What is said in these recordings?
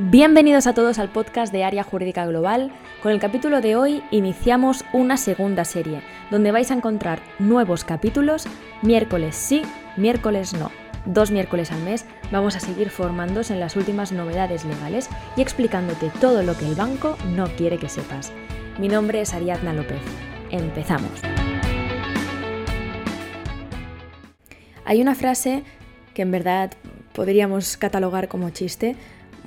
Bienvenidos a todos al podcast de Área Jurídica Global. Con el capítulo de hoy iniciamos una segunda serie, donde vais a encontrar nuevos capítulos miércoles sí, miércoles no. Dos miércoles al mes vamos a seguir formándonos en las últimas novedades legales y explicándote todo lo que el banco no quiere que sepas. Mi nombre es Ariadna López. Empezamos. Hay una frase que en verdad podríamos catalogar como chiste,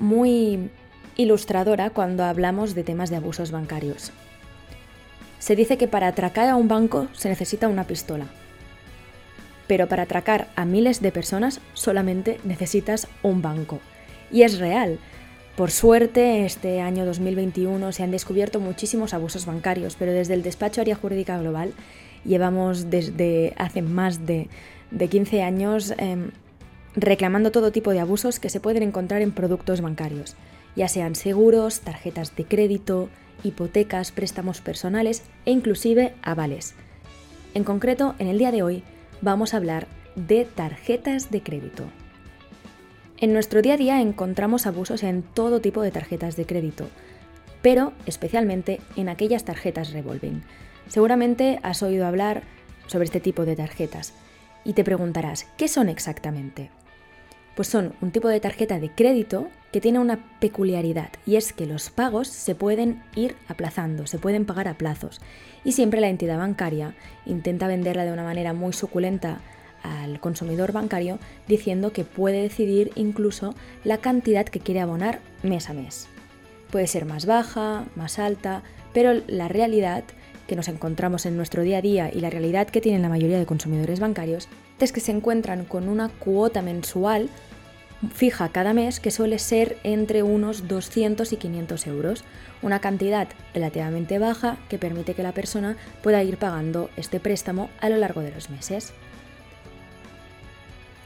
muy ilustradora cuando hablamos de temas de abusos bancarios. Se dice que para atracar a un banco se necesita una pistola, pero para atracar a miles de personas solamente necesitas un banco. Y es real. Por suerte, este año 2021 se han descubierto muchísimos abusos bancarios, pero desde el despacho Área Jurídica Global llevamos desde hace más de, 15 años em, reclamando todo tipo de abusos que se pueden encontrar en productos bancarios, ya sean seguros, tarjetas de crédito, hipotecas, préstamos personales e inclusive avales. En concreto, en el día de hoy vamos a hablar de tarjetas de crédito. En nuestro día a día encontramos abusos en todo tipo de tarjetas de crédito, pero especialmente en aquellas tarjetas revolving. Seguramente has oído hablar sobre este tipo de tarjetas y te preguntarás, ¿qué son exactamente? Pues son un tipo de tarjeta de crédito que tiene una peculiaridad y es que los pagos se pueden ir aplazando, se pueden pagar a plazos y siempre la entidad bancaria intenta venderla de una manera muy suculenta al consumidor bancario diciendo que puede decidir incluso la cantidad que quiere abonar mes a mes. Puede ser más baja, más alta, pero la realidad que nos encontramos en nuestro día a día y la realidad que tienen la mayoría de consumidores bancarios que se encuentran con una cuota mensual fija cada mes que suele ser entre unos 200 y 500 euros, una cantidad relativamente baja que permite que la persona pueda ir pagando este préstamo a lo largo de los meses.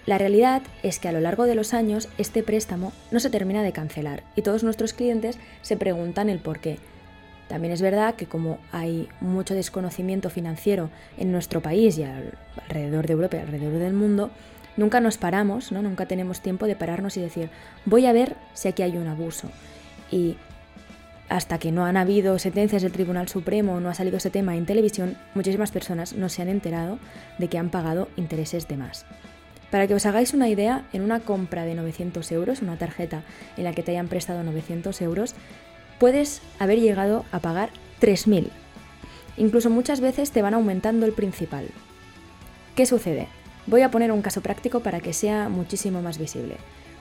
La realidad es que a lo largo de los años este préstamo no se termina de cancelar y todos nuestros clientes se preguntan el por qué. También es verdad que como hay mucho desconocimiento financiero en nuestro país y alrededor de Europa y alrededor del mundo, nunca nos paramos, ¿no? nunca tenemos tiempo de pararnos y decir, voy a ver si aquí hay un abuso. Y hasta que no han habido sentencias del Tribunal Supremo, no ha salido ese tema en televisión, muchísimas personas no se han enterado de que han pagado intereses de más. Para que os hagáis una idea, en una compra de 900 euros, una tarjeta en la que te hayan prestado 900 euros, puedes haber llegado a pagar 3.000. Incluso muchas veces te van aumentando el principal. ¿Qué sucede? Voy a poner un caso práctico para que sea muchísimo más visible.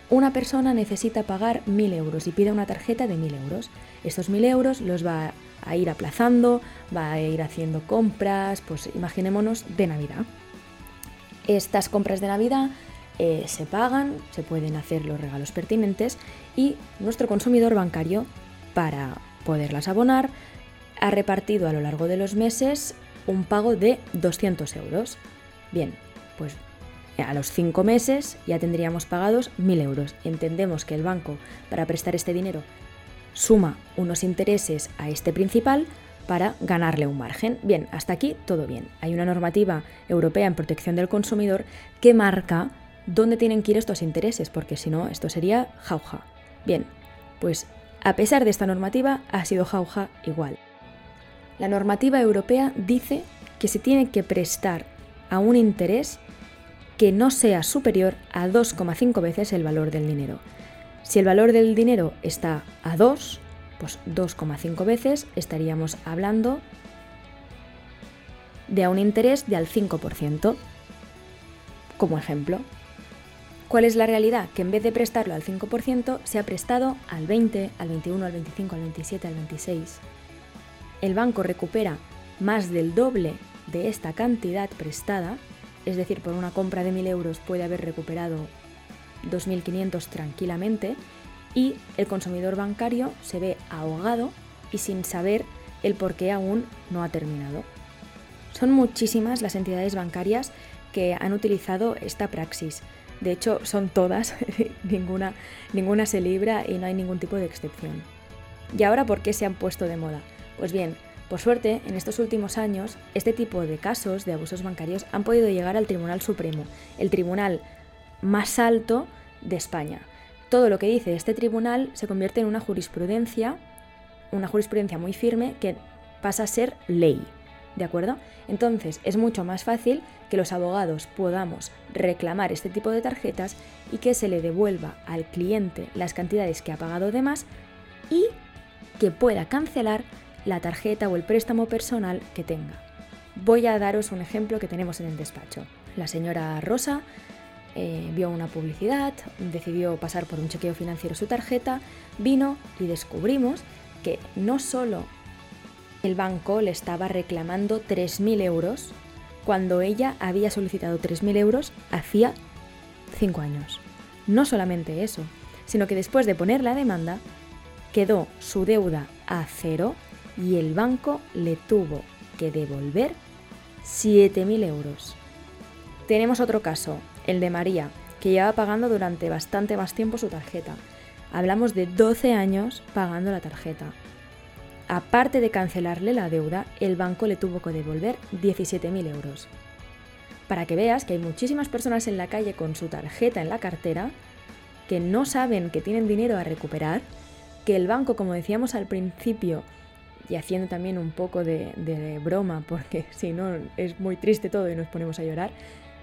Una persona necesita pagar 1.000 euros y pide una tarjeta de 1.000 euros. Estos 1.000 euros los va a ir aplazando, va a ir haciendo compras, pues imaginémonos de Navidad. Estas compras de Navidad eh, se pagan, se pueden hacer los regalos pertinentes y nuestro consumidor bancario para poderlas abonar, ha repartido a lo largo de los meses un pago de 200 euros. Bien, pues a los 5 meses ya tendríamos pagados 1.000 euros. Entendemos que el banco, para prestar este dinero, suma unos intereses a este principal para ganarle un margen. Bien, hasta aquí todo bien. Hay una normativa europea en protección del consumidor que marca dónde tienen que ir estos intereses, porque si no, esto sería jauja. Bien, pues a pesar de esta normativa, ha sido jauja igual. La normativa europea dice que se tiene que prestar a un interés que no sea superior a 2,5 veces el valor del dinero. Si el valor del dinero está a 2, pues 2,5 veces estaríamos hablando de un interés de al 5%, como ejemplo. ¿Cuál es la realidad? Que en vez de prestarlo al 5%, se ha prestado al 20, al 21, al 25, al 27, al 26. El banco recupera más del doble de esta cantidad prestada, es decir, por una compra de 1.000 euros puede haber recuperado 2.500 tranquilamente, y el consumidor bancario se ve ahogado y sin saber el por qué aún no ha terminado. Son muchísimas las entidades bancarias que han utilizado esta praxis. De hecho, son todas, ninguna, ninguna se libra y no hay ningún tipo de excepción. ¿Y ahora por qué se han puesto de moda? Pues bien, por suerte, en estos últimos años, este tipo de casos de abusos bancarios han podido llegar al Tribunal Supremo, el tribunal más alto de España. todo lo que dice este tribunal se convierte en una jurisprudencia, una jurisprudencia muy firme que pasa a ser ley. ¿De acuerdo? Entonces es mucho más fácil que los abogados podamos reclamar este tipo de tarjetas y que se le devuelva al cliente las cantidades que ha pagado de más y que pueda cancelar la tarjeta o el préstamo personal que tenga. Voy a daros un ejemplo que tenemos en el despacho. La señora Rosa eh, vio una publicidad, decidió pasar por un chequeo financiero su tarjeta, vino y descubrimos que no solo el banco le estaba reclamando 3.000 euros cuando ella había solicitado 3.000 euros hacía 5 años. No solamente eso, sino que después de poner la demanda, quedó su deuda a cero y el banco le tuvo que devolver 7.000 euros. Tenemos otro caso, el de María, que lleva pagando durante bastante más tiempo su tarjeta. Hablamos de 12 años pagando la tarjeta. Aparte de cancelarle la deuda, el banco le tuvo que devolver 17.000 euros. Para que veas que hay muchísimas personas en la calle con su tarjeta en la cartera que no saben que tienen dinero a recuperar, que el banco, como decíamos al principio, y haciendo también un poco de, broma, porque si no es muy triste todo y nos ponemos a llorar,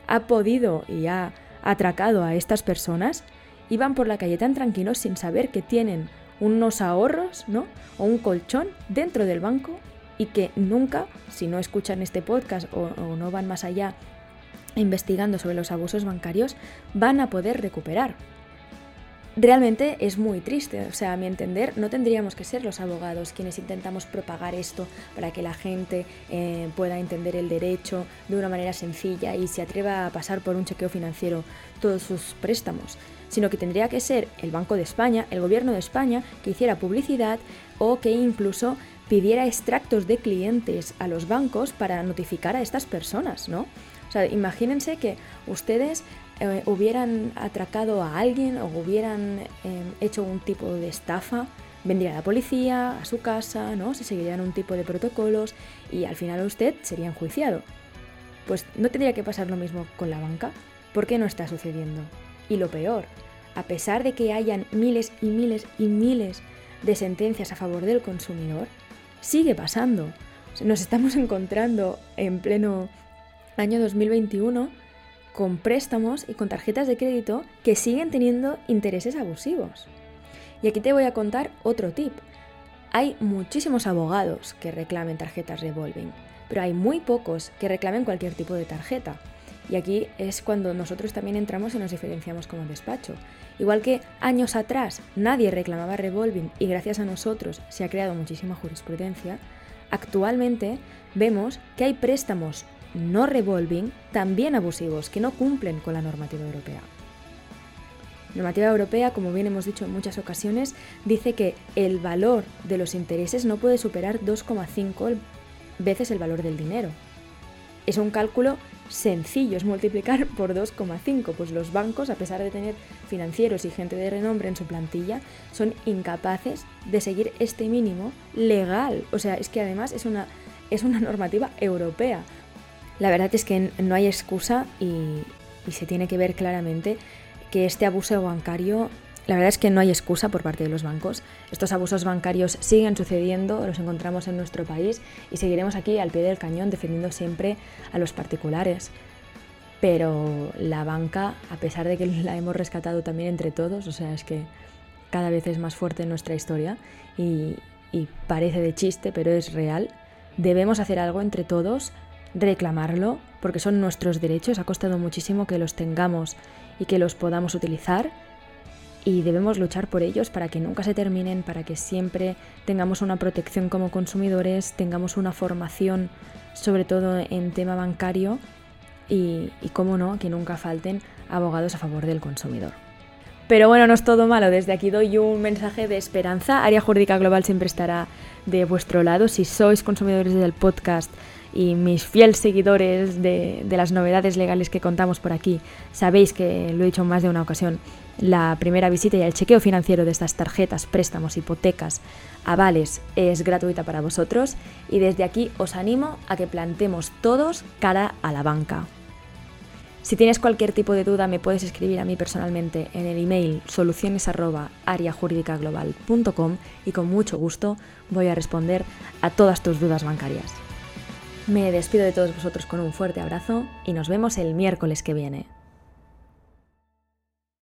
ha podido y ha atracado a estas personas y van por la calle tan tranquilos sin saber que tienen unos ahorros, ¿no? O un colchón dentro del banco y que nunca, si no escuchan este podcast o, no van más allá investigando sobre los abusos bancarios, van a poder recuperar realmente es muy triste. O sea, a mi entender, no tendríamos que ser los abogados quienes intentamos propagar esto para que la gente eh, pueda entender el derecho de una manera sencilla y se atreva a pasar por un chequeo financiero todos sus préstamos, sino que tendría que ser el Banco de España, el Gobierno de España, que hiciera publicidad o que incluso pidiera extractos de clientes a los bancos para notificar a estas personas, ¿no? O sea, imagínense que ustedes eh, hubieran atracado a alguien o hubieran eh, hecho un tipo de estafa, vendría la policía a su casa, ¿no? Se seguirían un tipo de protocolos y al final usted sería enjuiciado. Pues no tendría que pasar lo mismo con la banca. ¿Por qué no está sucediendo? Y lo peor, a pesar de que hayan miles y miles y miles de sentencias a favor del consumidor, sigue pasando. Nos estamos encontrando en pleno año 2021 con préstamos y con tarjetas de crédito que siguen teniendo intereses abusivos. Y aquí te voy a contar otro tip. Hay muchísimos abogados que reclamen tarjetas revolving, pero hay muy pocos que reclamen cualquier tipo de tarjeta. Y aquí es cuando nosotros también entramos y nos diferenciamos como despacho. Igual que años atrás nadie reclamaba revolving y gracias a nosotros se ha creado muchísima jurisprudencia, actualmente vemos que hay préstamos no revolving, también abusivos, que no cumplen con la normativa europea. Normativa europea, como bien hemos dicho en muchas ocasiones, dice que el valor de los intereses no puede superar 2,5 veces el valor del dinero. Es un cálculo sencillo, es multiplicar por 2,5, pues los bancos, a pesar de tener financieros y gente de renombre en su plantilla, son incapaces de seguir este mínimo legal. O sea, es que además es una, es una normativa europea. La verdad es que no hay excusa y, se tiene que ver claramente que este abuso bancario la verdad es que no hay excusa por parte de los bancos. Estos abusos bancarios siguen sucediendo, los encontramos en nuestro país y seguiremos aquí al pie del cañón defendiendo siempre a los particulares. Pero la banca, a pesar de que la hemos rescatado también entre todos, o sea, es que cada vez es más fuerte en nuestra historia y, parece de chiste, pero es real, debemos hacer algo entre todos reclamarlo, porque son nuestros derechos, ha costado muchísimo que los tengamos y que los podamos utilizar y debemos luchar por ellos para que nunca se terminen, para que siempre tengamos una protección como consumidores, tengamos una formación sobre todo en tema bancario y, y cómo no, que nunca falten abogados a favor del consumidor. Pero bueno, no es todo malo. Desde aquí doy un mensaje de esperanza. Área Jurídica Global siempre estará de vuestro lado. Si sois consumidores del podcast, y mis fieles seguidores de, las novedades legales que contamos por aquí, sabéis que lo he dicho en más de una ocasión, la primera visita y el chequeo financiero de estas tarjetas, préstamos, hipotecas, avales es gratuita para vosotros y desde aquí os animo a que plantemos todos cara a la banca. Si tienes cualquier tipo de duda me puedes escribir a mí personalmente en el email soluciones@ariajuridicaglobal.com y con mucho gusto voy a responder a todas tus dudas bancarias. Me despido de todos vosotros con un fuerte abrazo y nos vemos el miércoles que viene.